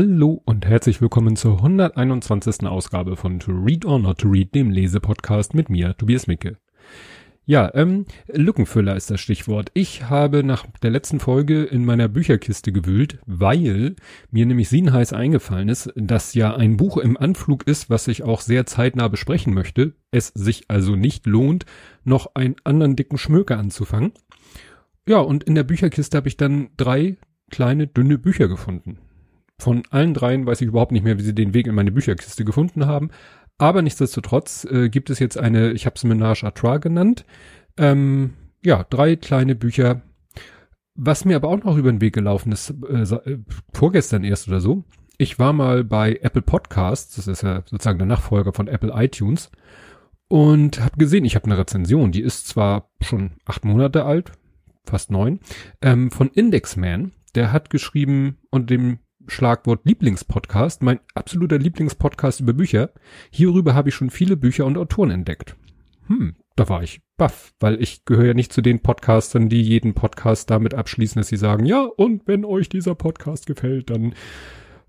Hallo und herzlich willkommen zur 121. Ausgabe von To Read or Not to Read, dem Lesepodcast mit mir, Tobias Micke. Ja, ähm, Lückenfüller ist das Stichwort. Ich habe nach der letzten Folge in meiner Bücherkiste gewühlt, weil mir nämlich siebenheiß eingefallen ist, dass ja ein Buch im Anflug ist, was ich auch sehr zeitnah besprechen möchte. Es sich also nicht lohnt, noch einen anderen dicken Schmöker anzufangen. Ja, und in der Bücherkiste habe ich dann drei kleine, dünne Bücher gefunden. Von allen dreien weiß ich überhaupt nicht mehr, wie sie den Weg in meine Bücherkiste gefunden haben. Aber nichtsdestotrotz äh, gibt es jetzt eine, ich habe es Menage à Trois genannt. Ähm, ja, drei kleine Bücher. Was mir aber auch noch über den Weg gelaufen ist, äh, äh, vorgestern erst oder so. Ich war mal bei Apple Podcasts, das ist ja sozusagen der Nachfolger von Apple iTunes, und habe gesehen, ich habe eine Rezension, die ist zwar schon acht Monate alt, fast neun, ähm, von Indexman. Der hat geschrieben und dem Schlagwort Lieblingspodcast, mein absoluter Lieblingspodcast über Bücher. Hierüber habe ich schon viele Bücher und Autoren entdeckt. Hm, da war ich baff, weil ich gehöre ja nicht zu den Podcastern, die jeden Podcast damit abschließen, dass sie sagen, ja, und wenn euch dieser Podcast gefällt, dann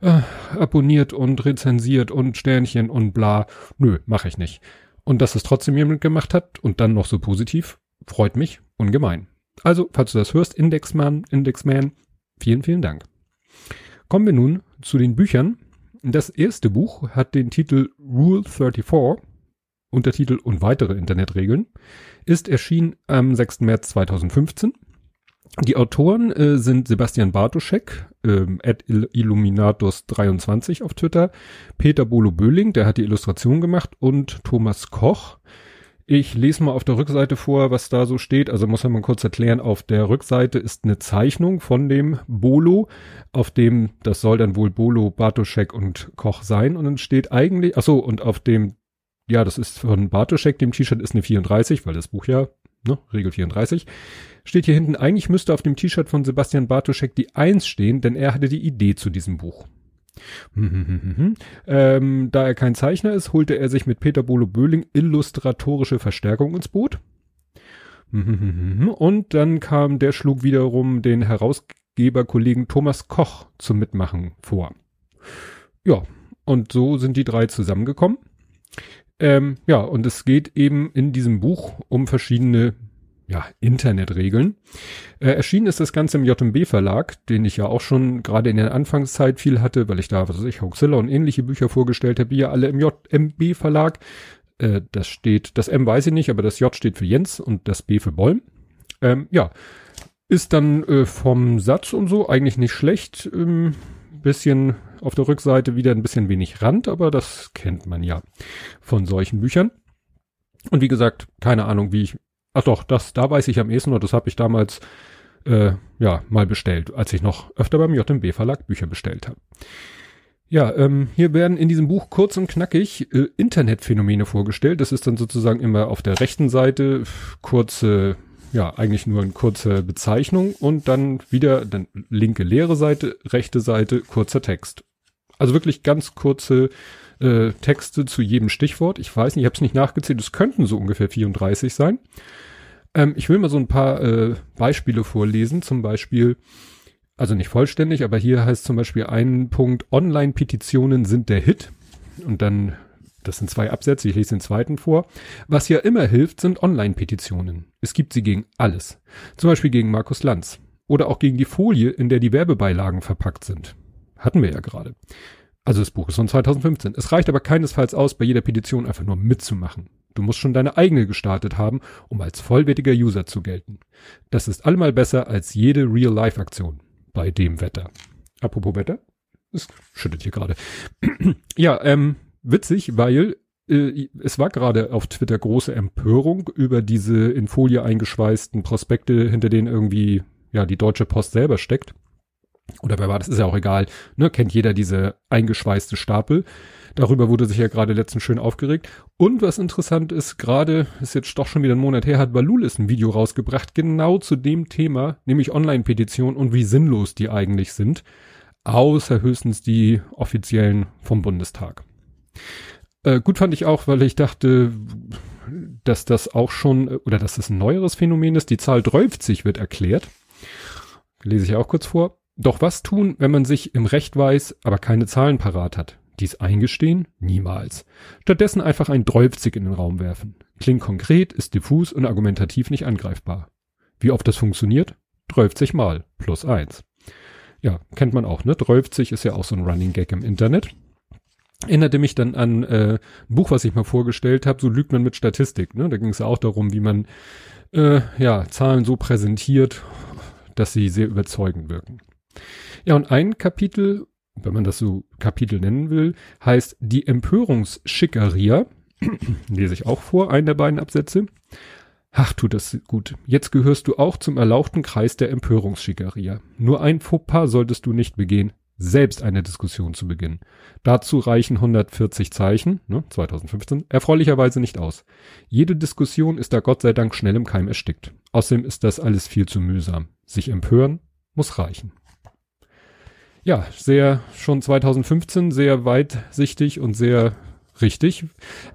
äh, abonniert und rezensiert und Sternchen und bla. Nö, mache ich nicht. Und dass es trotzdem jemand gemacht hat und dann noch so positiv, freut mich ungemein. Also, falls du das hörst, Indexman, Indexman, vielen, vielen Dank. Kommen wir nun zu den Büchern. Das erste Buch hat den Titel Rule 34, Untertitel und weitere Internetregeln, ist erschienen am 6. März 2015. Die Autoren äh, sind Sebastian Bartoschek, ähm, at Illuminatus23 auf Twitter, Peter Bolo-Böhling, der hat die Illustration gemacht, und Thomas Koch. Ich lese mal auf der Rückseite vor, was da so steht. Also muss man mal kurz erklären, auf der Rückseite ist eine Zeichnung von dem Bolo, auf dem, das soll dann wohl Bolo, Bartoschek und Koch sein. Und dann steht eigentlich, ach so, und auf dem, ja, das ist von Bartoschek, dem T-Shirt ist eine 34, weil das Buch ja, ne, Regel 34. Steht hier hinten, eigentlich müsste auf dem T-Shirt von Sebastian Bartoschek die 1 stehen, denn er hatte die Idee zu diesem Buch. Ähm, da er kein Zeichner ist, holte er sich mit Peter Bolo Böhling illustratorische Verstärkung ins Boot. Und dann kam der schlug wiederum den Herausgeberkollegen Thomas Koch zum Mitmachen vor. Ja, und so sind die drei zusammengekommen. Ähm, ja, und es geht eben in diesem Buch um verschiedene ja, Internetregeln. Äh, erschienen ist das Ganze im JMB Verlag, den ich ja auch schon gerade in der Anfangszeit viel hatte, weil ich da, was weiß ich, Hoaxilla und ähnliche Bücher vorgestellt habe, die ja alle im JMB Verlag. Äh, das steht, das M weiß ich nicht, aber das J steht für Jens und das B für Bollm. Ähm, ja, ist dann äh, vom Satz und so eigentlich nicht schlecht. Ähm, bisschen auf der Rückseite wieder ein bisschen wenig Rand, aber das kennt man ja von solchen Büchern. Und wie gesagt, keine Ahnung, wie ich Ach doch, das, da weiß ich am ehesten und das habe ich damals äh, ja mal bestellt, als ich noch öfter beim JMB Verlag Bücher bestellt habe. Ja, ähm, hier werden in diesem Buch kurz und knackig äh, Internetphänomene vorgestellt. Das ist dann sozusagen immer auf der rechten Seite kurze, ja, eigentlich nur eine kurze Bezeichnung und dann wieder dann linke leere Seite, rechte Seite, kurzer Text. Also wirklich ganz kurze äh, Texte zu jedem Stichwort. Ich weiß nicht, ich habe es nicht nachgezählt, es könnten so ungefähr 34 sein. Ähm, ich will mal so ein paar äh, Beispiele vorlesen, zum Beispiel, also nicht vollständig, aber hier heißt zum Beispiel ein Punkt, Online-Petitionen sind der Hit. Und dann, das sind zwei Absätze, ich lese den zweiten vor. Was ja immer hilft, sind Online-Petitionen. Es gibt sie gegen alles. Zum Beispiel gegen Markus Lanz. Oder auch gegen die Folie, in der die Werbebeilagen verpackt sind. Hatten wir ja gerade. Also das Buch ist von 2015. Es reicht aber keinesfalls aus, bei jeder Petition einfach nur mitzumachen. Du musst schon deine eigene gestartet haben, um als vollwertiger User zu gelten. Das ist allemal besser als jede Real-Life-Aktion bei dem Wetter. Apropos Wetter, es schüttet hier gerade. ja, ähm, witzig, weil äh, es war gerade auf Twitter große Empörung über diese in Folie eingeschweißten Prospekte, hinter denen irgendwie ja die Deutsche Post selber steckt oder wer war das, ist ja auch egal, ne, kennt jeder diese eingeschweißte Stapel. Darüber wurde sich ja gerade letztens schön aufgeregt. Und was interessant ist, gerade, ist jetzt doch schon wieder ein Monat her, hat Balulis ein Video rausgebracht, genau zu dem Thema, nämlich Online-Petition und wie sinnlos die eigentlich sind. Außer höchstens die offiziellen vom Bundestag. Äh, gut fand ich auch, weil ich dachte, dass das auch schon, oder dass das ein neueres Phänomen ist. Die Zahl 30 wird erklärt. Lese ich auch kurz vor. Doch was tun, wenn man sich im Recht weiß, aber keine Zahlen parat hat? Dies eingestehen? Niemals. Stattdessen einfach ein Dreufzig in den Raum werfen. Klingt konkret, ist diffus und argumentativ nicht angreifbar. Wie oft das funktioniert? 30 mal. Plus eins. Ja, kennt man auch, ne? 30 ist ja auch so ein Running Gag im Internet. Erinnerte mich dann an äh, ein Buch, was ich mal vorgestellt habe, so lügt man mit Statistik, ne? Da ging es ja auch darum, wie man äh, ja, Zahlen so präsentiert, dass sie sehr überzeugend wirken. Ja, und ein Kapitel, wenn man das so Kapitel nennen will, heißt die Empörungsschickeria. Lese ich auch vor, einen der beiden Absätze. Ach, tut das gut. Jetzt gehörst du auch zum erlauchten Kreis der Empörungsschickeria. Nur ein Fauxpas solltest du nicht begehen, selbst eine Diskussion zu beginnen. Dazu reichen 140 Zeichen, ne, 2015, erfreulicherweise nicht aus. Jede Diskussion ist da Gott sei Dank schnell im Keim erstickt. Außerdem ist das alles viel zu mühsam. Sich empören muss reichen. Ja, sehr, schon 2015 sehr weitsichtig und sehr richtig.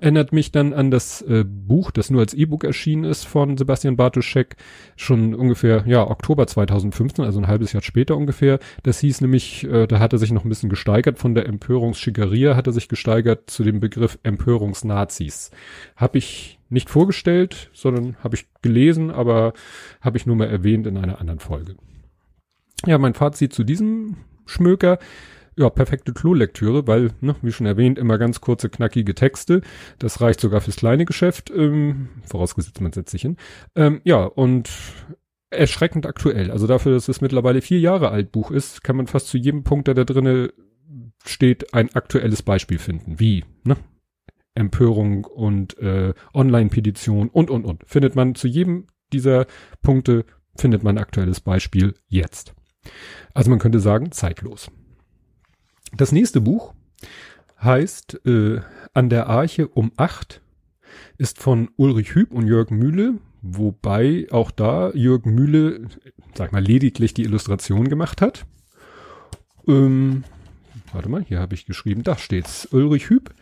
Erinnert mich dann an das äh, Buch, das nur als E-Book erschienen ist von Sebastian Bartuschek, schon ungefähr, ja, Oktober 2015, also ein halbes Jahr später ungefähr. Das hieß nämlich, äh, da hat er sich noch ein bisschen gesteigert, von der Empörungsschickeria hat er sich gesteigert zu dem Begriff Empörungsnazis. Habe ich nicht vorgestellt, sondern habe ich gelesen, aber habe ich nur mal erwähnt in einer anderen Folge. Ja, mein Fazit zu diesem Schmöker ja, perfekte Klolektüre, weil, ne, wie schon erwähnt, immer ganz kurze, knackige Texte. Das reicht sogar fürs kleine Geschäft, ähm, vorausgesetzt man setzt sich hin. Ähm, ja, und erschreckend aktuell. Also dafür, dass es mittlerweile vier Jahre alt Buch ist, kann man fast zu jedem Punkt, der da drinne steht, ein aktuelles Beispiel finden. Wie, ne? Empörung und äh, Online-Petition und, und, und. Findet man zu jedem dieser Punkte, findet man aktuelles Beispiel jetzt. Also man könnte sagen, zeitlos. Das nächste Buch heißt äh, An der Arche um acht, ist von Ulrich Hüb und Jörg Mühle, wobei auch da Jörg Mühle, sag mal, lediglich die Illustration gemacht hat. Ähm, warte mal, hier habe ich geschrieben, da steht's. Ulrich Hüb,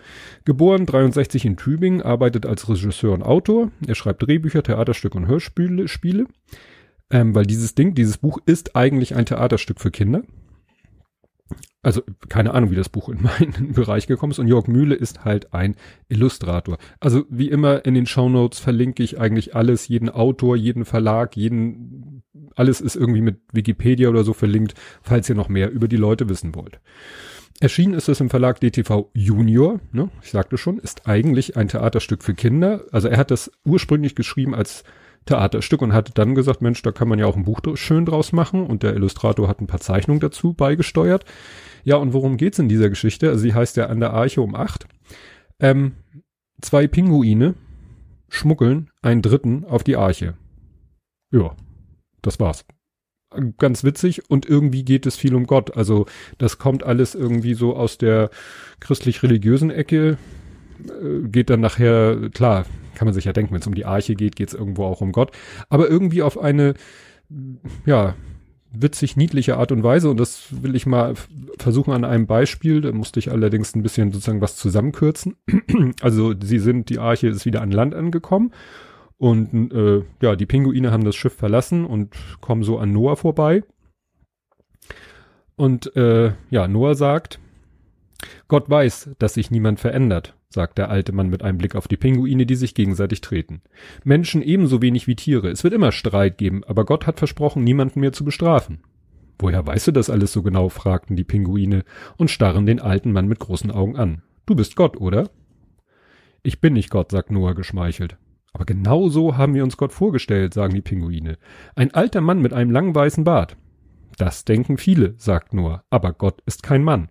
geboren 63 in Tübingen, arbeitet als Regisseur und Autor. Er schreibt Drehbücher, Theaterstücke und Hörspiele, Spiele. Ähm, weil dieses Ding, dieses Buch ist eigentlich ein Theaterstück für Kinder also keine Ahnung, wie das Buch in meinen Bereich gekommen ist. Und Jörg Mühle ist halt ein Illustrator. Also wie immer in den Shownotes verlinke ich eigentlich alles, jeden Autor, jeden Verlag, jeden, alles ist irgendwie mit Wikipedia oder so verlinkt, falls ihr noch mehr über die Leute wissen wollt. Erschienen ist es im Verlag DTV Junior, ne? ich sagte schon, ist eigentlich ein Theaterstück für Kinder. Also er hat das ursprünglich geschrieben als Theaterstück und hatte dann gesagt, Mensch, da kann man ja auch ein Buch schön draus machen und der Illustrator hat ein paar Zeichnungen dazu beigesteuert. Ja, und worum geht's in dieser Geschichte? Also sie heißt ja an der Arche um acht. Ähm, zwei Pinguine schmuggeln einen Dritten auf die Arche. Ja, das war's. Ganz witzig und irgendwie geht es viel um Gott. Also das kommt alles irgendwie so aus der christlich-religiösen Ecke, äh, geht dann nachher, klar, kann man sich ja denken, wenn es um die Arche geht, geht es irgendwo auch um Gott, aber irgendwie auf eine, ja, witzig niedliche Art und Weise und das will ich mal versuchen an einem Beispiel, da musste ich allerdings ein bisschen sozusagen was zusammenkürzen. also sie sind, die Arche ist wieder an Land angekommen und äh, ja, die Pinguine haben das Schiff verlassen und kommen so an Noah vorbei. Und äh, ja, Noah sagt, Gott weiß, dass sich niemand verändert sagt der alte Mann mit einem Blick auf die Pinguine, die sich gegenseitig treten. Menschen ebenso wenig wie Tiere. Es wird immer Streit geben, aber Gott hat versprochen, niemanden mehr zu bestrafen. Woher weißt du das alles so genau? fragten die Pinguine und starren den alten Mann mit großen Augen an. Du bist Gott, oder? Ich bin nicht Gott, sagt Noah geschmeichelt. Aber genau so haben wir uns Gott vorgestellt, sagen die Pinguine. Ein alter Mann mit einem langen weißen Bart. Das denken viele, sagt Noah, aber Gott ist kein Mann.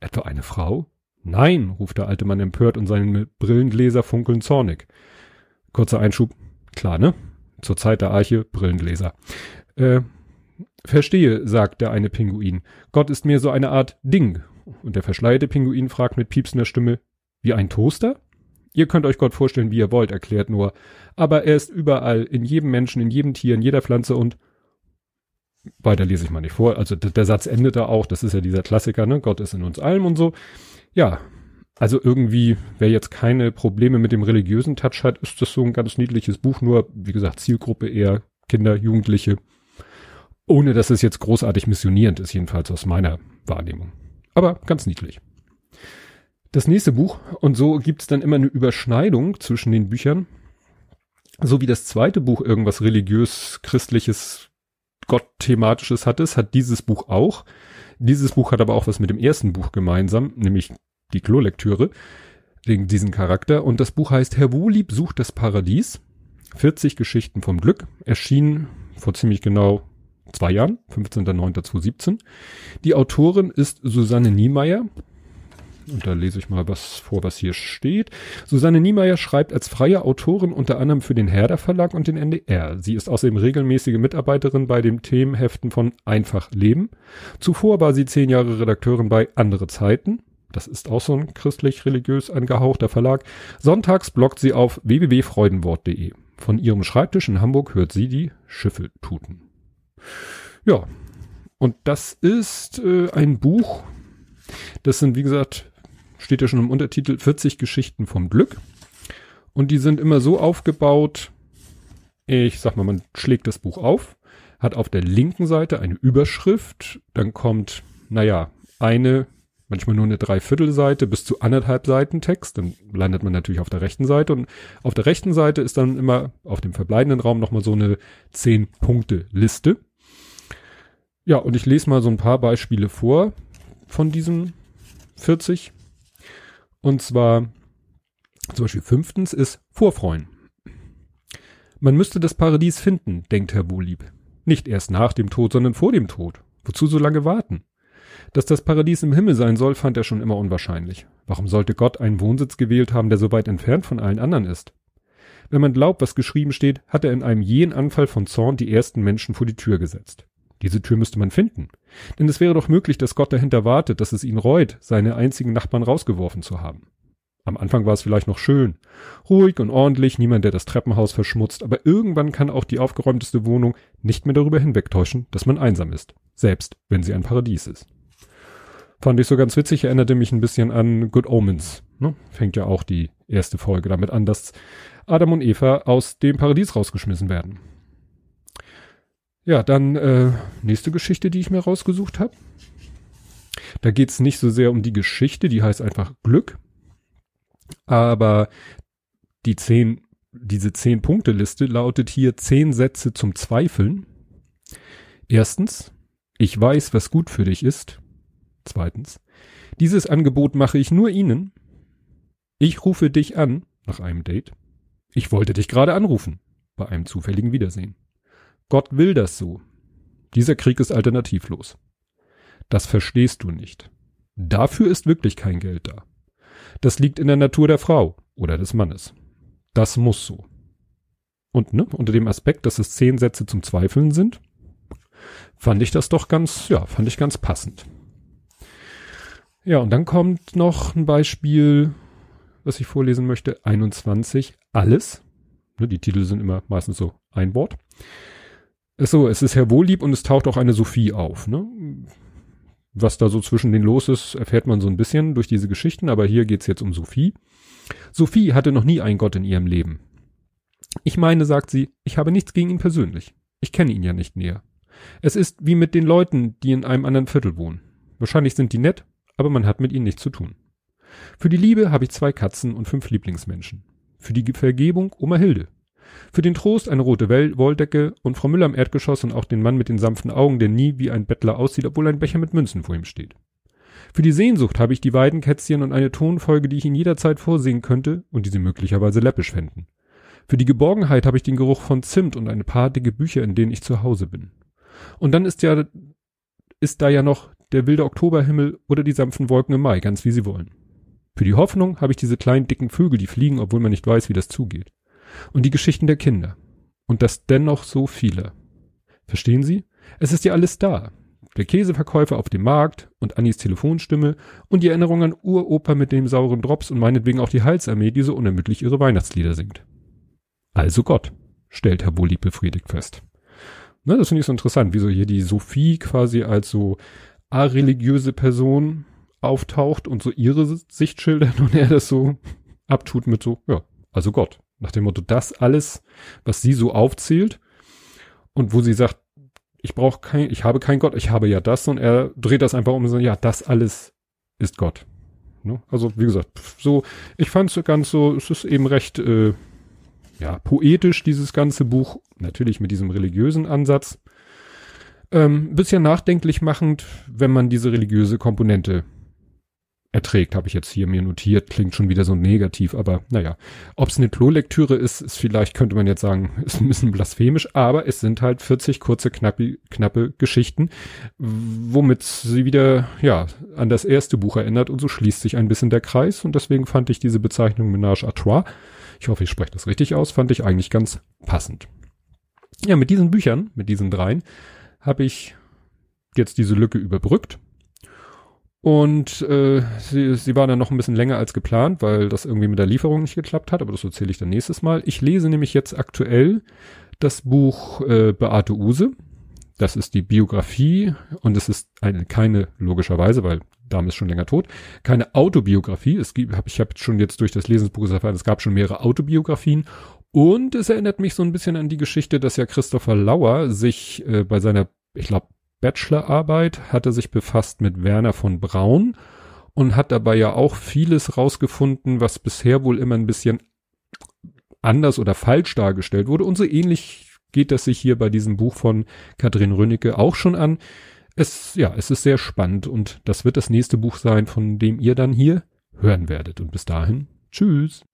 Etwa eine Frau? Nein, ruft der alte Mann empört und seine Brillengläser funkeln zornig. Kurzer Einschub, klar, ne? Zur Zeit der Arche, Brillengläser. Äh, verstehe, sagt der eine Pinguin. Gott ist mir so eine Art Ding. Und der verschleierte Pinguin fragt mit piepsender Stimme, wie ein Toaster? Ihr könnt euch Gott vorstellen, wie ihr wollt, erklärt nur. Aber er ist überall, in jedem Menschen, in jedem Tier, in jeder Pflanze und weiter lese ich mal nicht vor. Also der Satz endet da auch, das ist ja dieser Klassiker, ne? Gott ist in uns allem und so. Ja, also irgendwie, wer jetzt keine Probleme mit dem religiösen Touch hat, ist das so ein ganz niedliches Buch, nur wie gesagt, Zielgruppe eher Kinder, Jugendliche. Ohne dass es jetzt großartig missionierend ist, jedenfalls aus meiner Wahrnehmung. Aber ganz niedlich. Das nächste Buch, und so gibt's dann immer eine Überschneidung zwischen den Büchern, so wie das zweite Buch irgendwas religiös, christliches, Gott-thematisches hat es, hat dieses Buch auch. Dieses Buch hat aber auch was mit dem ersten Buch gemeinsam, nämlich die Klolektüre, wegen diesen Charakter. Und das Buch heißt Herr Wohlieb sucht das Paradies. 40 Geschichten vom Glück. Erschien vor ziemlich genau zwei Jahren, 15.09.2017. Die Autorin ist Susanne Niemeyer. Und da lese ich mal was vor, was hier steht. Susanne Niemeyer schreibt als freie Autorin unter anderem für den Herder Verlag und den NDR. Sie ist außerdem regelmäßige Mitarbeiterin bei den Themenheften von Einfach Leben. Zuvor war sie zehn Jahre Redakteurin bei Andere Zeiten. Das ist auch so ein christlich-religiös angehauchter Verlag. Sonntags bloggt sie auf www.freudenwort.de. Von ihrem Schreibtisch in Hamburg hört sie die Schiffe tuten. Ja, und das ist äh, ein Buch. Das sind, wie gesagt, steht ja schon im Untertitel 40 Geschichten vom Glück. Und die sind immer so aufgebaut, ich sag mal, man schlägt das Buch auf, hat auf der linken Seite eine Überschrift, dann kommt, naja, eine manchmal nur eine Dreiviertelseite bis zu anderthalb Seiten Text, dann landet man natürlich auf der rechten Seite und auf der rechten Seite ist dann immer auf dem verbleibenden Raum nochmal so eine zehn Punkte Liste. Ja, und ich lese mal so ein paar Beispiele vor von diesen 40. Und zwar zum Beispiel fünftens ist Vorfreuen. Man müsste das Paradies finden, denkt Herr Wohlieb. Nicht erst nach dem Tod, sondern vor dem Tod. Wozu so lange warten? Dass das Paradies im Himmel sein soll, fand er schon immer unwahrscheinlich. Warum sollte Gott einen Wohnsitz gewählt haben, der so weit entfernt von allen anderen ist? Wenn man glaubt, was geschrieben steht, hat er in einem jähen Anfall von Zorn die ersten Menschen vor die Tür gesetzt. Diese Tür müsste man finden. Denn es wäre doch möglich, dass Gott dahinter wartet, dass es ihn reut, seine einzigen Nachbarn rausgeworfen zu haben. Am Anfang war es vielleicht noch schön. Ruhig und ordentlich, niemand, der das Treppenhaus verschmutzt, aber irgendwann kann auch die aufgeräumteste Wohnung nicht mehr darüber hinwegtäuschen, dass man einsam ist. Selbst wenn sie ein Paradies ist. Fand ich so ganz witzig, erinnerte mich ein bisschen an Good Omens. Ne? Fängt ja auch die erste Folge damit an, dass Adam und Eva aus dem Paradies rausgeschmissen werden. Ja, dann äh, nächste Geschichte, die ich mir rausgesucht habe. Da geht's nicht so sehr um die Geschichte, die heißt einfach Glück. Aber die zehn, diese zehn Punkte Liste lautet hier zehn Sätze zum Zweifeln. Erstens, ich weiß, was gut für dich ist. Zweitens, dieses Angebot mache ich nur Ihnen. Ich rufe dich an nach einem Date. Ich wollte dich gerade anrufen bei einem zufälligen Wiedersehen. Gott will das so. Dieser Krieg ist alternativlos. Das verstehst du nicht. Dafür ist wirklich kein Geld da. Das liegt in der Natur der Frau oder des Mannes. Das muss so. Und ne, unter dem Aspekt, dass es zehn Sätze zum Zweifeln sind, fand ich das doch ganz, ja, fand ich ganz passend. Ja, und dann kommt noch ein Beispiel, was ich vorlesen möchte. 21. Alles. Ne, die Titel sind immer meistens so ein Wort. So, es ist Herr Wohllieb und es taucht auch eine Sophie auf. Ne? Was da so zwischen den los ist, erfährt man so ein bisschen durch diese Geschichten, aber hier geht's jetzt um Sophie. Sophie hatte noch nie einen Gott in ihrem Leben. Ich meine, sagt sie, ich habe nichts gegen ihn persönlich. Ich kenne ihn ja nicht näher. Es ist wie mit den Leuten, die in einem anderen Viertel wohnen. Wahrscheinlich sind die nett, aber man hat mit ihnen nichts zu tun. Für die Liebe habe ich zwei Katzen und fünf Lieblingsmenschen. Für die Vergebung Oma Hilde. Für den Trost eine rote Wolldecke und Frau Müller im Erdgeschoss und auch den Mann mit den sanften Augen, der nie wie ein Bettler aussieht, obwohl ein Becher mit Münzen vor ihm steht. Für die Sehnsucht habe ich die Weidenkätzchen und eine Tonfolge, die ich in jeder Zeit vorsingen könnte und die sie möglicherweise läppisch fänden. Für die Geborgenheit habe ich den Geruch von Zimt und eine paar dicke Bücher, in denen ich zu Hause bin. Und dann ist ja, ist da ja noch der wilde Oktoberhimmel oder die sanften Wolken im Mai, ganz wie sie wollen. Für die Hoffnung habe ich diese kleinen dicken Vögel, die fliegen, obwohl man nicht weiß, wie das zugeht. Und die Geschichten der Kinder. Und das dennoch so viele. Verstehen Sie? Es ist ja alles da. Der Käseverkäufer auf dem Markt und Annis Telefonstimme und die Erinnerung an Uropa mit dem sauren Drops und meinetwegen auch die Halsarmee, die so unermüdlich ihre Weihnachtslieder singt. Also Gott, stellt Herr Bulli befriedigt fest. Ne, das finde ich so interessant, wie so hier die Sophie quasi als so areligiöse Person auftaucht und so ihre Sicht schildert und er das so abtut mit so, ja, also Gott. Nach dem Motto, das alles, was sie so aufzählt und wo sie sagt, ich brauche kein, ich habe keinen Gott, ich habe ja das und er dreht das einfach um und sagt, ja, das alles ist Gott. Ne? Also wie gesagt, so, ich fand es ganz so, es ist eben recht, äh, ja, poetisch, dieses ganze Buch, natürlich mit diesem religiösen Ansatz. Ähm, bisschen nachdenklich machend, wenn man diese religiöse Komponente erträgt, habe ich jetzt hier mir notiert, klingt schon wieder so negativ, aber naja, ob es eine Klolektüre ist, ist vielleicht, könnte man jetzt sagen, ist ein bisschen blasphemisch, aber es sind halt 40 kurze, knappe, knappe Geschichten, womit sie wieder, ja, an das erste Buch erinnert und so schließt sich ein bisschen der Kreis und deswegen fand ich diese Bezeichnung Menage à Trois, ich hoffe, ich spreche das richtig aus, fand ich eigentlich ganz passend. Ja, mit diesen Büchern, mit diesen dreien, habe ich jetzt diese Lücke überbrückt und äh, sie, sie war dann noch ein bisschen länger als geplant, weil das irgendwie mit der Lieferung nicht geklappt hat, aber das erzähle ich dann nächstes Mal. Ich lese nämlich jetzt aktuell das Buch äh, Beate Use. Das ist die Biografie und es ist eine, keine, logischerweise, weil Dame ist schon länger tot, keine Autobiografie. Es gibt, hab, ich habe schon jetzt durch das Lesen des erfahren, es gab schon mehrere Autobiografien und es erinnert mich so ein bisschen an die Geschichte, dass ja Christopher Lauer sich äh, bei seiner, ich glaube, Bachelorarbeit hat er sich befasst mit Werner von Braun und hat dabei ja auch vieles rausgefunden, was bisher wohl immer ein bisschen anders oder falsch dargestellt wurde. Und so ähnlich geht das sich hier bei diesem Buch von Katrin Rönnecke auch schon an. Es, ja, es ist sehr spannend und das wird das nächste Buch sein, von dem ihr dann hier hören werdet. Und bis dahin, tschüss.